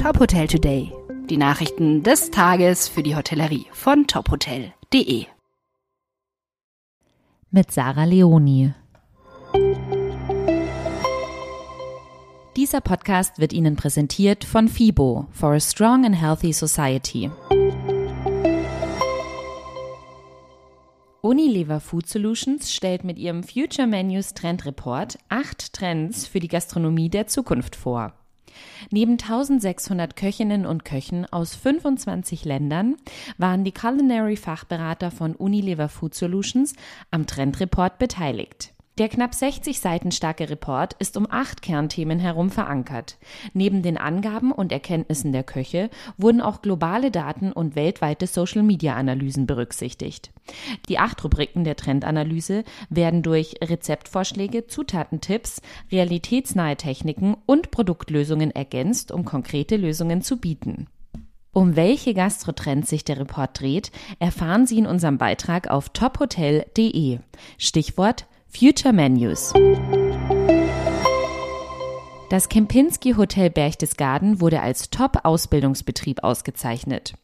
Top Hotel Today. Die Nachrichten des Tages für die Hotellerie von tophotel.de. Mit Sarah Leoni. Dieser Podcast wird Ihnen präsentiert von FIBO for a Strong and Healthy Society. Unilever Food Solutions stellt mit ihrem Future Menus Trend Report acht Trends für die Gastronomie der Zukunft vor. Neben 1600 Köchinnen und Köchen aus 25 Ländern waren die Culinary Fachberater von Unilever Food Solutions am Trendreport beteiligt. Der knapp 60 Seiten starke Report ist um acht Kernthemen herum verankert. Neben den Angaben und Erkenntnissen der Köche wurden auch globale Daten und weltweite Social-Media-Analysen berücksichtigt. Die acht Rubriken der Trendanalyse werden durch Rezeptvorschläge, Zutatentipps, realitätsnahe Techniken und Produktlösungen ergänzt, um konkrete Lösungen zu bieten. Um welche Gastrotrends sich der Report dreht, erfahren Sie in unserem Beitrag auf tophotel.de. Stichwort Future Menus. Das Kempinski Hotel Berchtesgaden wurde als Top-Ausbildungsbetrieb ausgezeichnet.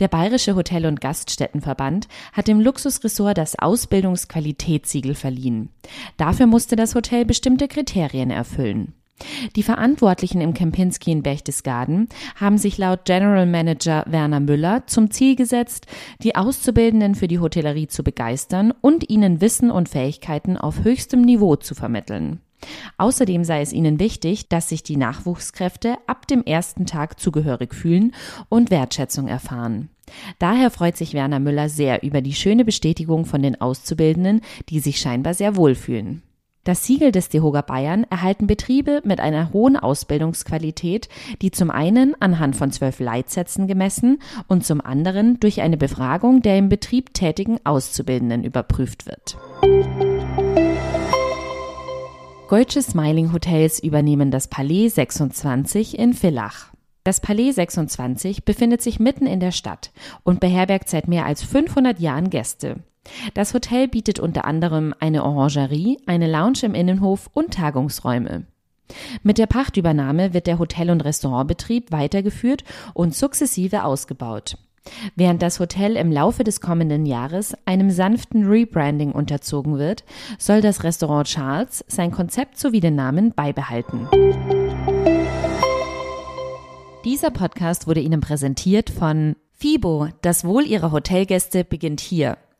Der Bayerische Hotel- und Gaststättenverband hat dem Luxusressort das Ausbildungsqualitätssiegel verliehen. Dafür musste das Hotel bestimmte Kriterien erfüllen. Die Verantwortlichen im Kempinski in Berchtesgaden haben sich laut General Manager Werner Müller zum Ziel gesetzt, die Auszubildenden für die Hotellerie zu begeistern und ihnen Wissen und Fähigkeiten auf höchstem Niveau zu vermitteln. Außerdem sei es ihnen wichtig, dass sich die Nachwuchskräfte ab dem ersten Tag zugehörig fühlen und Wertschätzung erfahren. Daher freut sich Werner Müller sehr über die schöne Bestätigung von den Auszubildenden, die sich scheinbar sehr wohlfühlen. Das Siegel des DEHOGA Bayern erhalten Betriebe mit einer hohen Ausbildungsqualität, die zum einen anhand von zwölf Leitsätzen gemessen und zum anderen durch eine Befragung der im Betrieb tätigen Auszubildenden überprüft wird. Deutsche Smiling Hotels übernehmen das Palais 26 in Villach. Das Palais 26 befindet sich mitten in der Stadt und beherbergt seit mehr als 500 Jahren Gäste. Das Hotel bietet unter anderem eine Orangerie, eine Lounge im Innenhof und Tagungsräume. Mit der Pachtübernahme wird der Hotel- und Restaurantbetrieb weitergeführt und sukzessive ausgebaut. Während das Hotel im Laufe des kommenden Jahres einem sanften Rebranding unterzogen wird, soll das Restaurant Charles sein Konzept sowie den Namen beibehalten. Dieser Podcast wurde Ihnen präsentiert von FIBO. Das Wohl Ihrer Hotelgäste beginnt hier.